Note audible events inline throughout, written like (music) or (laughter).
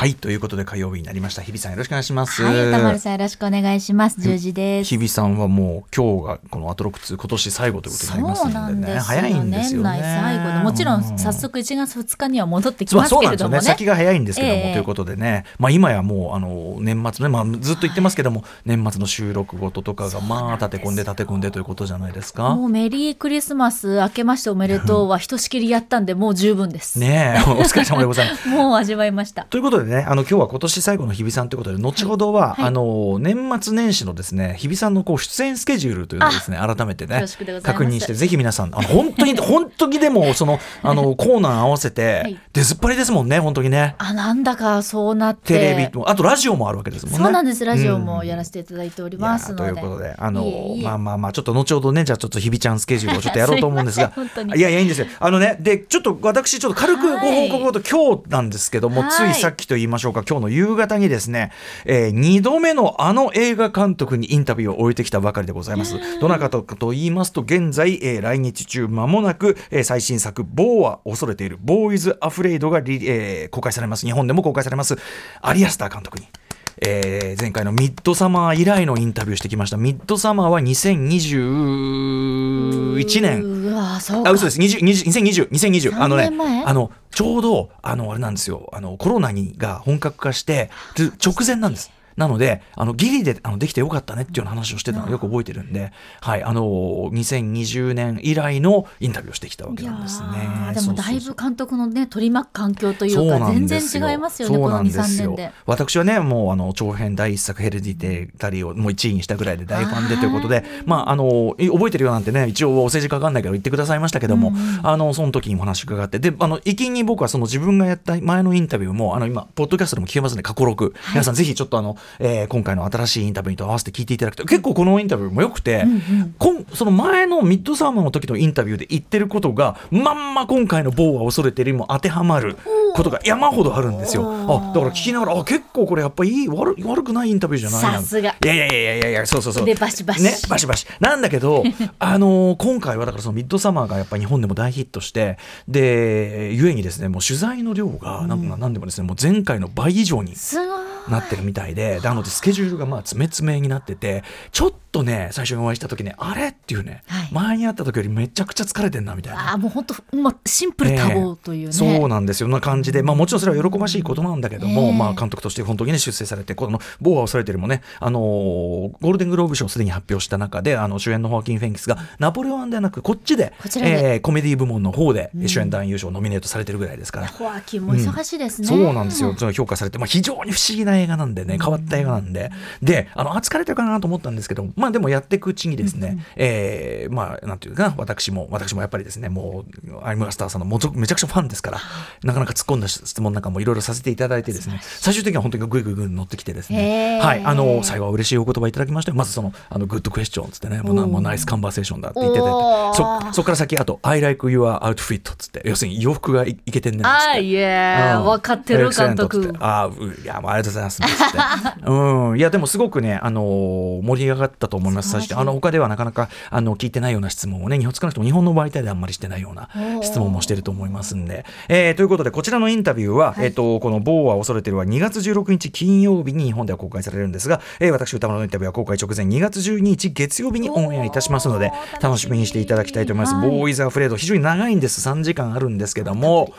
はいということで火曜日になりました。日比さんよろしくお願いします。はい歌丸さんよろしくお願いします。十時です。日比さんはもう今日がこのアトロック2今年最後ということになりますのでね。早いんですよね。年内最後でもちろん早速1月2日には戻ってきますけれどもね,、ね。先が早いんですけども、えー、ということでね。まあ今やもうあの年末ねまあずっと言ってますけども、はい、年末の収録ごととかがまあ立て込んで立て込んでということじゃないですか。もうメリークリスマス明けましておめでとうはひとしきりやったんでもう十分です。ねお疲れ様でございます。(laughs) もう味わいました。ということでねあの今日は今年最後の日比さんということで後ほどは、はい、あの年末年始のですね日比さんのこう出演スケジュールというのをですね改めてね確認してぜひ皆さんあの本当に (laughs) 本当にでもそのあの (laughs) コーナー合わせて、はい、出ずっぱりですもんね本当にね。あなんだかそうなって。テレビもあとラジオもあるわけですもんね。そうなんですラジオもやらせていただいておりますということであのまあまあまあちょっと後ほどねじゃあちょっと日比ちゃんスケジュールを (laughs) ちょっとやろうと思うんですが。いやいやいいんですよ。あのねでちょっと私ちょっと軽くご報告と、今日なんですけども、ついさっきと言いましょうか。今日の夕方にですね、えー、2度目のあの映画監督にインタビューを終えてきたばかりでございます。どなたかと言いますと現在、えー、来日中間もなく、えー、最新作「ボーは恐れているボーイズ・アフレイドがえー、公開されます。日本でも公開されます。アリアスター監督に。えー、前回のミッドサマー以来のインタビューしてきました。ミッドサマーは2021年。あ嘘です。2020 2020あのねあのちょうどあのあれなんですよ。あのコロナにが本格化して直前なんです。なので、あのギリであのできてよかったねっていうような話をしてたのをよく覚えてるんで、はい、あの2020年以来のインタビューをしてきたわけなんですね。でもだいぶ監督のね取り巻く環境というか全然違いますよねこの2、3年で。私はねもうあの長編第一作ヘレディテタリーをもう1位にしたぐらいで大ファンでということで、まああの覚えてるよなんてね一応お政治家かかんないけど言ってくださいましたけども、うん、あのその時にお話伺ってであの一気に僕はその自分がやった前のインタビューもあの今ポッドキャストでも聞けますね過去録、はい、皆さんぜひちょっとあの、えー、今回の新しいインタビューと合わせて聞いていただくと結構このインタビューもよくて、うんうん、その前のミッドサーマーの時のインタビューで言ってることがまんま今回の「某は恐れてる」にも当てはまることが山ほどあるんですよ。あだから聞きながらあ結構これやっぱいい悪悪くないインタビューじゃないさすが。いやいやいやいやいやそうそうそう。でバシバシ。ねバシバシ。なんだけど (laughs) あのー、今回はだからそのミッドサマーがやっぱ日本でも大ヒットしてでゆえにですねもう取材の量がなんか何でもですねもう前回の倍以上になってるみたいでなのでスケジュールがまあ詰め詰めになっててちょっとね最初にお会いした時ねあれっていうね、はい、前に会った時よりめちゃくちゃ疲れてんなみたいな。あもう本当、まあ、シンプル多忙というね、そうなんですよ。な感じで、まあ、もちろんそれは喜ばしいことなんだけども、えー、まあ、監督として本当にね出世されてこの「ボーは恐れてる」もね、あのー、ゴールデングローブ賞をすでに発表した中であの主演のホアキン・フェンキスがナポレオンではなくこっちでこちえー、コメディ部門の方で主演男優賞ノミネートされてるぐらいですから、ホアキンも忙しいですね、うん、そうなんですよ。評価されて、まあ、非常に不思議な映画なんでね変わった映画なんで、であのあ疲れてるかなと思ったんですけどまあでもやっていくうちにですね、うん、えー、まあなんていうかな私も私もやっぱりですねもうアイムラスターさんのもめちゃくちゃファンですからなかなか突っ込んだ質問なんかもいろいろさせていただいてですね最終的には本当にグイグイグイ乗ってきてですね。はい。あの最後は嬉しいお言葉いただきましてまずそのあのグッドクエスチョンつってねもうもうナイスカンバーセーションだって言っててそそこから先あと I like your outfit つって。要するに洋服がいいけてんねんあいや分かってる監督。あいやありがとうございますうん。いやでもすごくねあの盛り上がったと思います。あの他ではなかなかあの聞いてないような質問をね日本少なくとも日本の媒体であんまりしてないような質問もしてると思いますんで、えー、ということでこちらのインタビューは、はい、えっ、ー、とこの「某は恐れてる」は2月16日金曜日に日本では公開されるんですが、えー、私歌丸のインタビューは公開直前2月12日月曜日にオンエアいたしますので楽しみ。にしていただきたいと思います。はい、ボーイズ・アフレード非常に長いんです。3時間あるんですけども。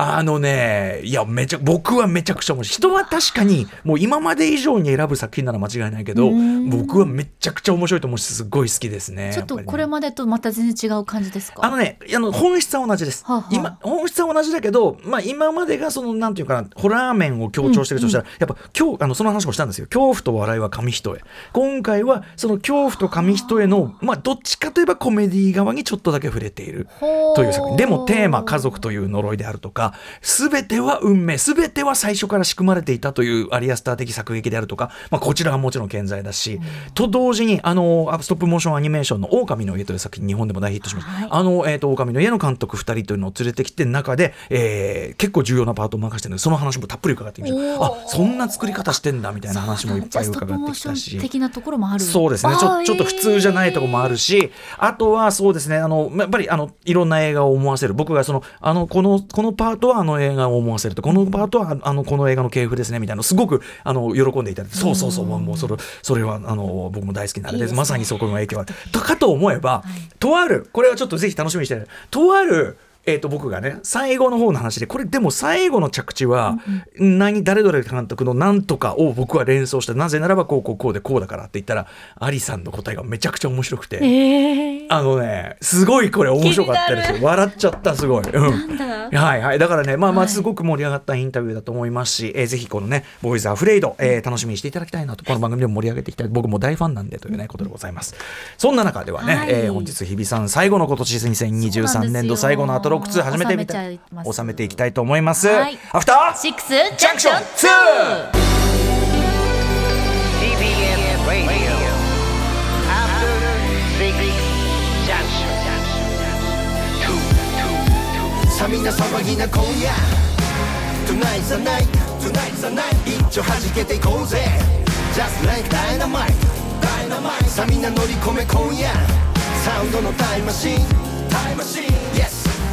あのね、いや、めちゃ、僕はめちゃくちゃ面白い。人は確かに、もう今まで以上に選ぶ作品なら間違いないけど、僕はめちゃくちゃ面白いと思うし、すごい好きですね。ちょっとこれまでとまた全然違う感じですか、あのね、あの本質は同じです。はあはあ、今、本質は同じだけど、まあ今までがその、なんていうかな、ホラー面を強調してるとしたら、うんうん、やっぱ今日、あの、その話もしたんですよ。恐怖と笑いは紙一重。今回は、その恐怖と紙一重の、まあどっちかといえばコメディ側にちょっとだけ触れているという作品。でもテーマ、家族という呪いであるとか、すべ全ては運命、全ては最初から仕組まれていたというアリアスター的作劇であるとか、まあ、こちらはもちろん健在だし、うん、と同時に、あの、ストップモーションアニメーションの狼の家という作品、日本でも大ヒットしました。はい、あの、えっ、ー、と、狼の家の監督2人というのを連れてきて、中で、えー、結構重要なパートを任せてるので、その話もたっぷり伺ってみました。あ、そんな作り方してんだみたいな話もいっぱい伺ってきたし。的なところもあるそうですねちょ。ちょっと普通じゃないところもあるし、あとはそうですね、あの、やっぱり、あの、いろんな映画を思わせる。僕がその、あの、この、このパパートはあの映画を思わせると。このパートはあのこの映画の系譜ですねみたいな。すごくあの喜んでいただいて。そうそうそう。もうそれそれはあの僕も大好きなあれです、ね、まさにそこの影響は。とかと思えば、はい、とあるこれはちょっとぜひ楽しみにしてとあるえー、と僕がね最後の方の話でこれでも最後の着地は、何誰々監督のなんとかを僕は連想してなぜならばこうこうこうでこうだからって言ったらアリさんの答えがめちゃくちゃ面白くて、えー、あのねすごいこれ面白かったですよ。笑っちゃったすごい、うん、はいはい。だからねまあまあすごく盛り上がったインタビューだと思いますし、はい、えー、ぜひこのね「ボーイズ・アフレイド」えー、楽しみにしていただきたいなと。この番組でも盛り上げていきたい。僕も大ファンなんでというねことでございます。そんな中ではね、はい、えー、本日日比さん最後の今年2023年度最後のアトロック2始めてみたい収めていきたいと思います、はい、アフターシックスジャンクション 2! TBS Radio After Six Junction さみな騒ぎな今夜 Tonight's the night Tonight's the night 一丁弾けていこうぜ Just like dynamite Dynamite さみんな乗り込め今夜サウンドのタイムマシンタイムマシン Yes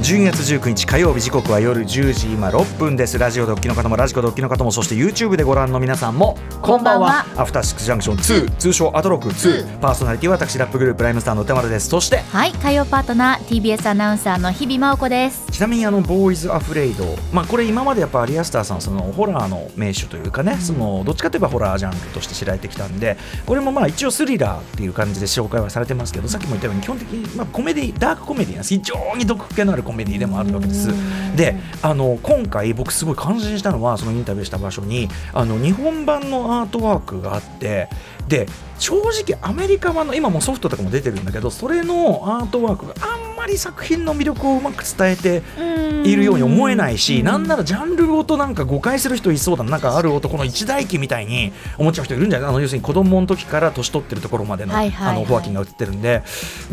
12月19日火曜日時刻は夜10時今6分です。ラジオドッキの方もラジコドッキの方もそして YouTube でご覧の皆さんもこんばんは。アフターシックスジャンクション2通称アトロック2パーソナリティは私ラップグループライムスターの歌丸です。そしてはい火曜パートナー TBS アナウンサーの日々真央子です。ちなみにあのボーイズアフレイド。まあこれ今までやっぱリアスターさんそのホラーの名手というかね、うん、そのどっちかといえばホラージャンルとして知られてきたんでこれもまあ一応スリラーっていう感じで紹介はされてますけどさっきも言ったように基本的にまあコメディダークコメディなんです非常に毒気のあるコメディでもあるわけです。であの今回僕すごい感心したのはそのインタビューした場所にあの日本版のアートワークがあってで正直アメリカ版の今もソフトとかも出てるんだけどそれのアートワークがあんまり作品の魅力をうまく伝えているように思えないしなんならジャンルごとなんか誤解する人いそうだな。なんかある男の一代記みたいに思っちゃう人いるんじゃない？あの要するに子供の時から年取ってるところまでの,、あのホアキンが映ってるんで。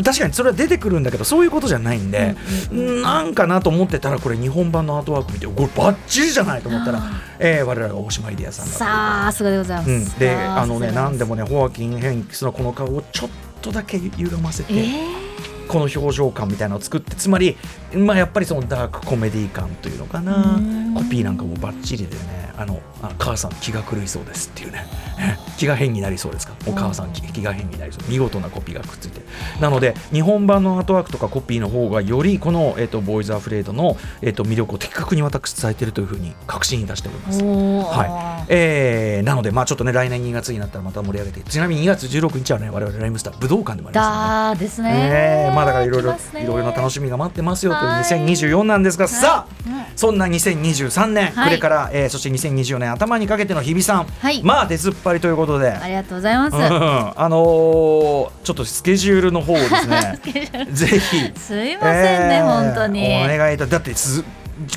確かにそれは出てくるんだけどそういうことじゃないんで、なんかなと思ってたらこれ日本版のアートワーク見てこれバッチリじゃないと思ったら、えー、我らが大島イデアさんさあすがでございます、うん、であのね何でもねホアキン・ヘンクスのこの顔をちょっとだけ歪ませて、えーこの表情感みたいなのを作ってつまり、まあ、やっぱりそのダークコメディ感というのかな。コピーなんかもばっちりでねあのあ母さん気が狂いそうですっていうね。(laughs) 気が変になりそうですか？お母さん気が変になりそう。見事なコピーがくっついて。なので日本版のアートワークとかコピーの方がよりこの、えーと、ボーイズ・アフレードの、えーと、魅力を的確に私伝えているというふうに確信いたしております。はい。えー、なので、まあ、ちょっとね来年2月になったらまた盛り上げてちなみに2月16日はね我々ライムスター武道館でもありますね、で。すね、えー、まあだからいろいろいろいろな楽しみが待ってますよという2024なんですが、さあ、うん、そんな2023年、はい、これから、えー、そして2024年頭にかけての日比さん、はい、まあ出ずっぱりということで。ありがとうございます、うん、あのー、ちょっとスケジュールの方をですね (laughs) ぜひ。すいませんね、えー、本当に。お願いだだってす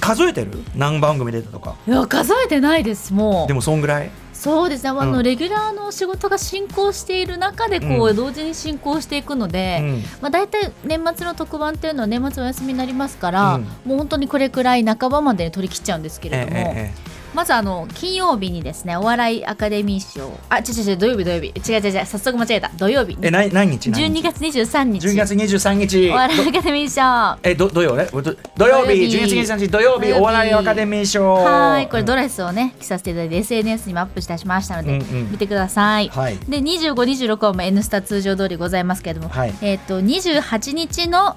数えてる？何番組出たとか。いや数えてないですもう。でもそんぐらい？そうですね、あの、うん、レギュラーの仕事が進行している中でこう、うん、同時に進行していくので、うん、まあ、大体年末の特番っていうのは年末お休みになりますから、もう本当にこれくらい半ばまで取り切っちゃうんですけれども。えええまずあの金曜日にですねお笑いアカデミー賞。あ違う違う土曜日土曜日。違う違う違う早速間違えた。土曜日え何何日何日12月23日。12月23日。お笑いアカデミー賞。えど土曜？ね土曜日。12月23日土曜日。お笑いアカデミー賞。はいこれドレスをね着させていただいて SNS にもアップしたしましたので、うんうん、見てください、はい、で2526はもう N スタ通常通りございますけれども、はい、えっ、ー、と28日の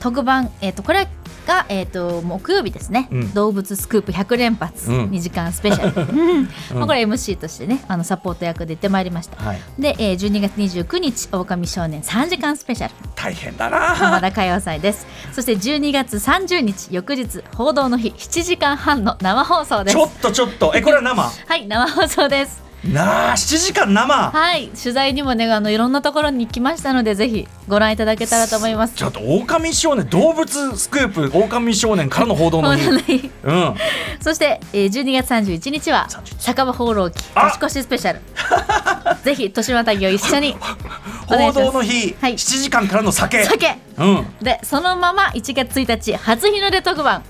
特番、はい、えっ、ー、とこれはが、えーと、木曜日ですね、うん、動物スクープ100連発、うん、2時間スペシャル、(laughs) まあ、これ MC としてねあのサポート役で行ってまいりました、はい、で、えー、12月29日「狼少年3時間スペシャル」大変だな。浜田歌謡祭です。そして12月30日翌日報道の日7時間半の生放送です。ちょっとちょっと。えこれは生？はい生放送です。なあ7時間生？はい。取材にもねあのいろんなところに行きましたのでぜひご覧いただけたらと思います。ちょっと狼少年動物スクープ狼少年からの報道の日。うんそして、えー、12月31日は酒場放浪記年越しスペシャル。(laughs) ぜひ年またぎを一緒に (laughs) 報道の日、はい。7時間からの酒。酒。うん。でそのまま1月1日初日の出特番。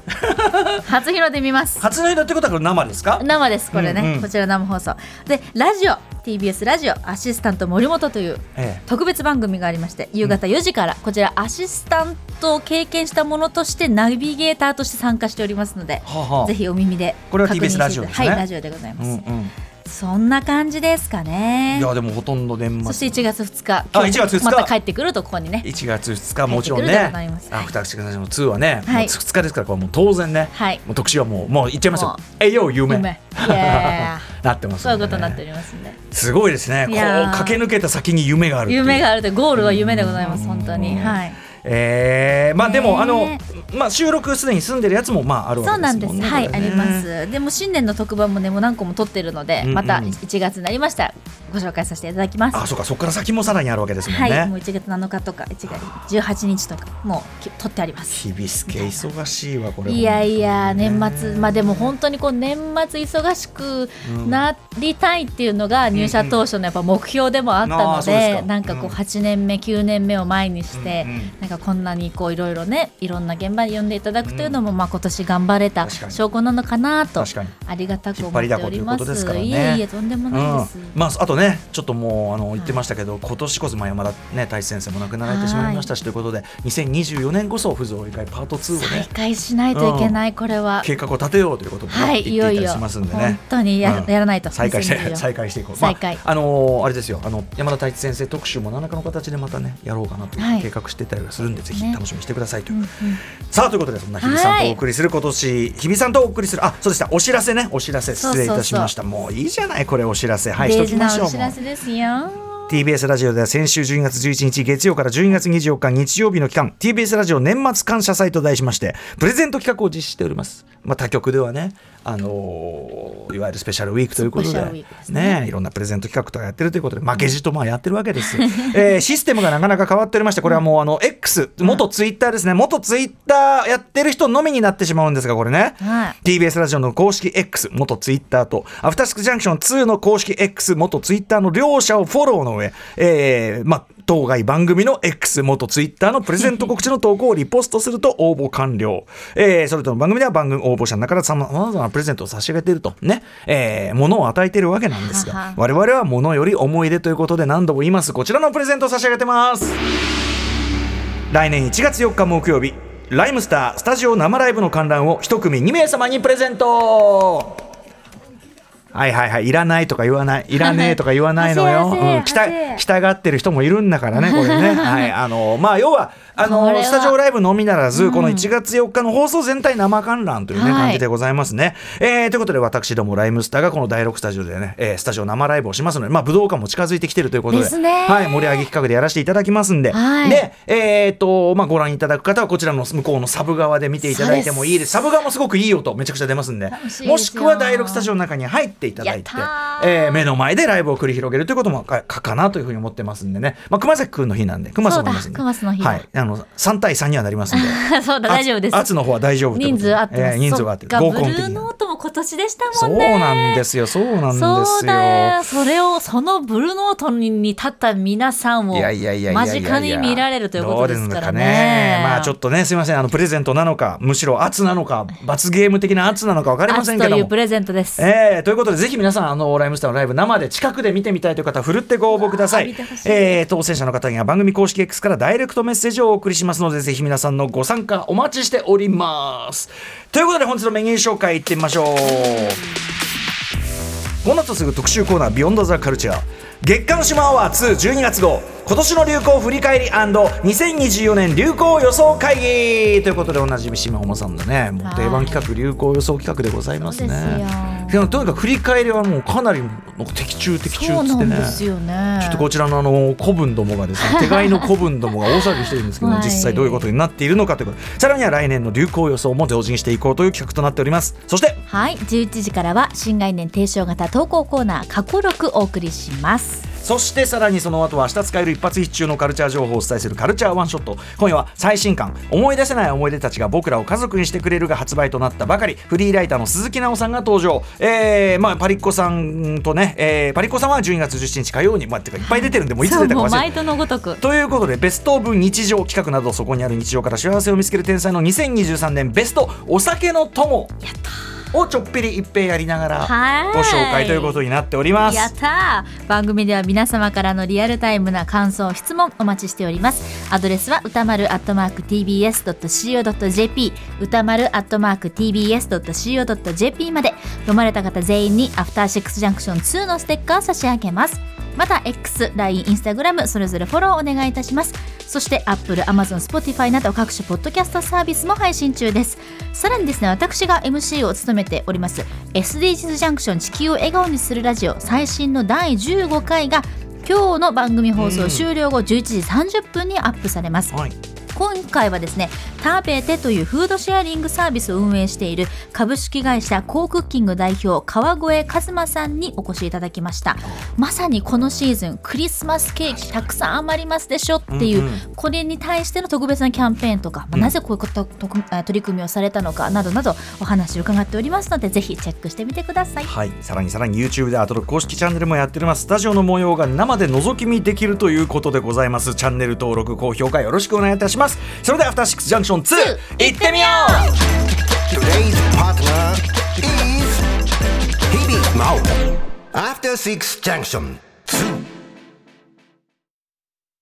(laughs) 初日の出見ます。初の日だってことは生ですか？生ですこれね、うんうん。こちら生放送。でラジオ TBS ラジオアシスタント森本というえ特別番組がありまして夕方4時からこちらアシスタントを経験したものとしてナビゲーターとして参加しておりますのではあはあ。ぜひお耳でこれは TBS ラジオですね。はいラジオでございます、うんうん。そんな感じですかいねやでもほとんど年そして末1月2日あ1月2日。また帰ってくるとここにね。1月2日もちろんねございます。アフターシックスジャンクションの2はね、はい。もう2日ですからこれもう当然ね、はい。もう特集はもうもう言っちゃいますよ。えいよ夢。夢。いや (laughs) なってますね。そういうことになっておりますんですごいですね。こう駆け抜けた先に夢がある夢があるという。ゴールは夢でございます本当にはいえー、まあでも、ねあのまあ収録すでに済んでるやつもまああるわそうなんですす。けでもんね。はい、これねあります。でも新年の特番もね、もう何個も撮ってるので、うんうんまた1月になりましたらご紹介させていただきます。あ、そうか、そこから先もさらにあるわけですもんね。はい、もう1月7日とか1月18日とかもうき撮ってあります。日々すけ忙しいわこれ。いやいや年末まあでも本当にこう年末忙しくなりたいっていうのが入社当初のやっぱ目標でもあったあのーそうですかでなんかこううん8年目9年目を前にしてうんうんなんかこんなにこういろいろねいろんな現場に呼んでいただくというのもまあ今年頑張れた証拠なのかなと確かに。ありがたく思っ引っ張りだこというこておりますとですからね。いえいえとんでもないです。うん、まああとねちょっともうあの言ってましたけど、今年こそまあ山田ね大志先生も亡くなられてしまいましたしということで2024年こそ不増理会パート2を再ね開しないといけないこれは。計画を立てようということもね、はい、いよいよ言っていたりしますんでね。本。当にや,、うん。やらないと再開して2024再開していこう。再開。まあ、あのーあれですよ。あの山田太一先生特集も何らかの形でまたねやろうかなとはい。計画してたりはするんで、ぜひね楽しみにしてくださいという。さあということでそんな日比さんとお送りする今年、日比さんとお送りするあそうでした。お知らせね。お知らせ失礼いたしました。もういいじゃないこれお知らせ。はいしときましょう。お知らせですよ。TBS ラジオでは先週12月11日月曜から12月24日日曜日の期間 TBS ラジオ年末感謝祭と題しましてプレゼント企画を実施しております、まあ、他局ではね、あのーいわゆるスペシャルウィークということでね。ねいろんなプレゼント企画とかやってるということで負けじとまあやってるわけです、えー (laughs) システムがなかなか変わっておりましてこれはもうあの X 元ツイッターですね。元ツイッターやってる人のみになってしまうんですがこれね、はい。TBS ラジオの公式 X 元ツイッターとアフターシックスジャンクション2の公式 X 元ツイッターの両者をフォローの上、えーまあ当該番組の X 元ツイッターのプレゼント告知の投稿をリポストすると (laughs) 応募完了。えーそれとの番組では番組応募者の中からさまざまなプレゼントを差し上げているとね、えー、物を与えているわけなんですが、我々は物より思い出ということで何度も言います。こちらのプレゼントを差し上げてます。来年1月4日木曜日ライムスタースタジオ生ライブの観覧を一組2名様にプレゼントはいはいはいいらないとか言わない (laughs) いらねえとか言わないのよ、(laughs) うん、来たはせや来たがってる人もいるんだからねこれね。(laughs) はいあのまあ要はあのスタジオライブのみならず、この1月4日の放送全体生観覧というね、はい。感じでございますね、えーということで私どもライムスターがこの第6スタジオでね、えースタジオ生ライブをしますのでまあ武道館も近づいてきてるということでですね。はい盛り上げ企画でやらせていただきますんで、はい。でえー、と、まあ、ご覧いただく方はこちらの向こうのサブ側で見ていただいてもいいです。サブ側もすごくいい音めちゃくちゃ出ますんで、もしくは第6スタジオの中に入っていただいてえー目の前でライブを繰り広げるということもかかかなというふうに思ってますんでね。まあ、熊崎くんの日なんで、熊さんもいますんで。そうだ熊さんの日だはい。あの、3対3にはなりますんで。(laughs) そうだ大丈夫です。圧の方は大丈夫人数合ってます。えー人数が合って合コン的に。ノートも今年でしたそうもんね。なんですよ、そうなんですよ。それをそのブルーノートに立った皆さんをいやいやいやいやいや間近に見られるということですからね。まあちょっとねすみませんあのプレゼントなのかむしろ圧なのか罰ゲーム的な圧なのか分かりませんけども圧というプ。レゼントです。えー、ということでぜひ皆さんあのライムスターのライブ生で近くで見てみたいという方はふるってご応募ください。えー当選者の方には番組公式 X からダイレクトメッセージをお送りしますのでぜひ皆さんのご参加お待ちしております。ということで本日のメニュー紹介いってみましょう。この後すぐ特集コーナー「ビヨンドザカルチャー月刊島アワー2 12月号今年の流行振り返り &2024 年流行予想会議。ということでおなじみ島尾さんのねもう定番企画流行予想企画でございますね。ですよ。とにかく振り返りはもうかなり的中的中っつってね。ね。ちょっとこちらのあの古文どもがですね (laughs) 手飼いの古文どもが大騒ぎしてるんですけど、はい。実際どういうことになっているのかということ。さらには来年の流行予想も同時にしていこうという企画となっております。そしてはい。11時からは新概念提唱型投稿コーナー過去録お送りしますそしてさらにその後は明日使える一発必中のカルチャー情報をお伝えするカルチャーワンショット。今夜は最新刊思い出せない思い出たちが僕らを家族にしてくれるが発売となったばかり。フリーライターの鈴木奈緒さんが登場、えーまあ、パリッコさんとね、えーパリッコさんは12月17日火曜に、まあ、てかいっぱい出てるんでもういつ出たか忘れてのごとく。ということでベスト・オブ日常企画などそこにある日常から幸せを見つける天才の2023年ベストお酒の友をちょっぴり一平やりながらはい。ご紹介ということになっております。やったー。番組では皆様からのリアルタイムな感想質問お待ちしております。アドレスは歌丸アットマーク TBS.CO.JP 歌丸アットマーク TBS.CO.JP まで。読まれた方全員にアフターシックスジャンクション2のステッカー差し上げます。また X、LINE、Instagram それぞれフォローお願いいたしますそして Apple、Amazon、Spotify など各種ポッドキャストサービスも配信中です。さらにですね私が MC を務めております SDGs ジャンクション地球を笑顔にするラジオ最新の第15回が今日の番組放送終了後11時30分にアップされます、はい。今回はですね食べてというフードシェアリングサービスを運営している株式会社コークッキング代表川越和馬さんにお越しいただきました。まさにこのシーズンクリスマスケーキたくさん余りますでしょっていう、うんうん。これに対しての特別なキャンペーンとか、まあうん。なぜこういうこととえ取り組みをされたのかなどなどお話を伺っておりますのでぜひチェックしてみてください。はい、さらにさらに YouTube でアトロ公式チャンネルもやっております。スタジオの模様が生で覗き見できるということでございます。チャンネル登録高評価よろしくお願いいたします。それではアフターシックスジャンクション2行ってみよう Today's partner is Hibis Mao. After Six Junction.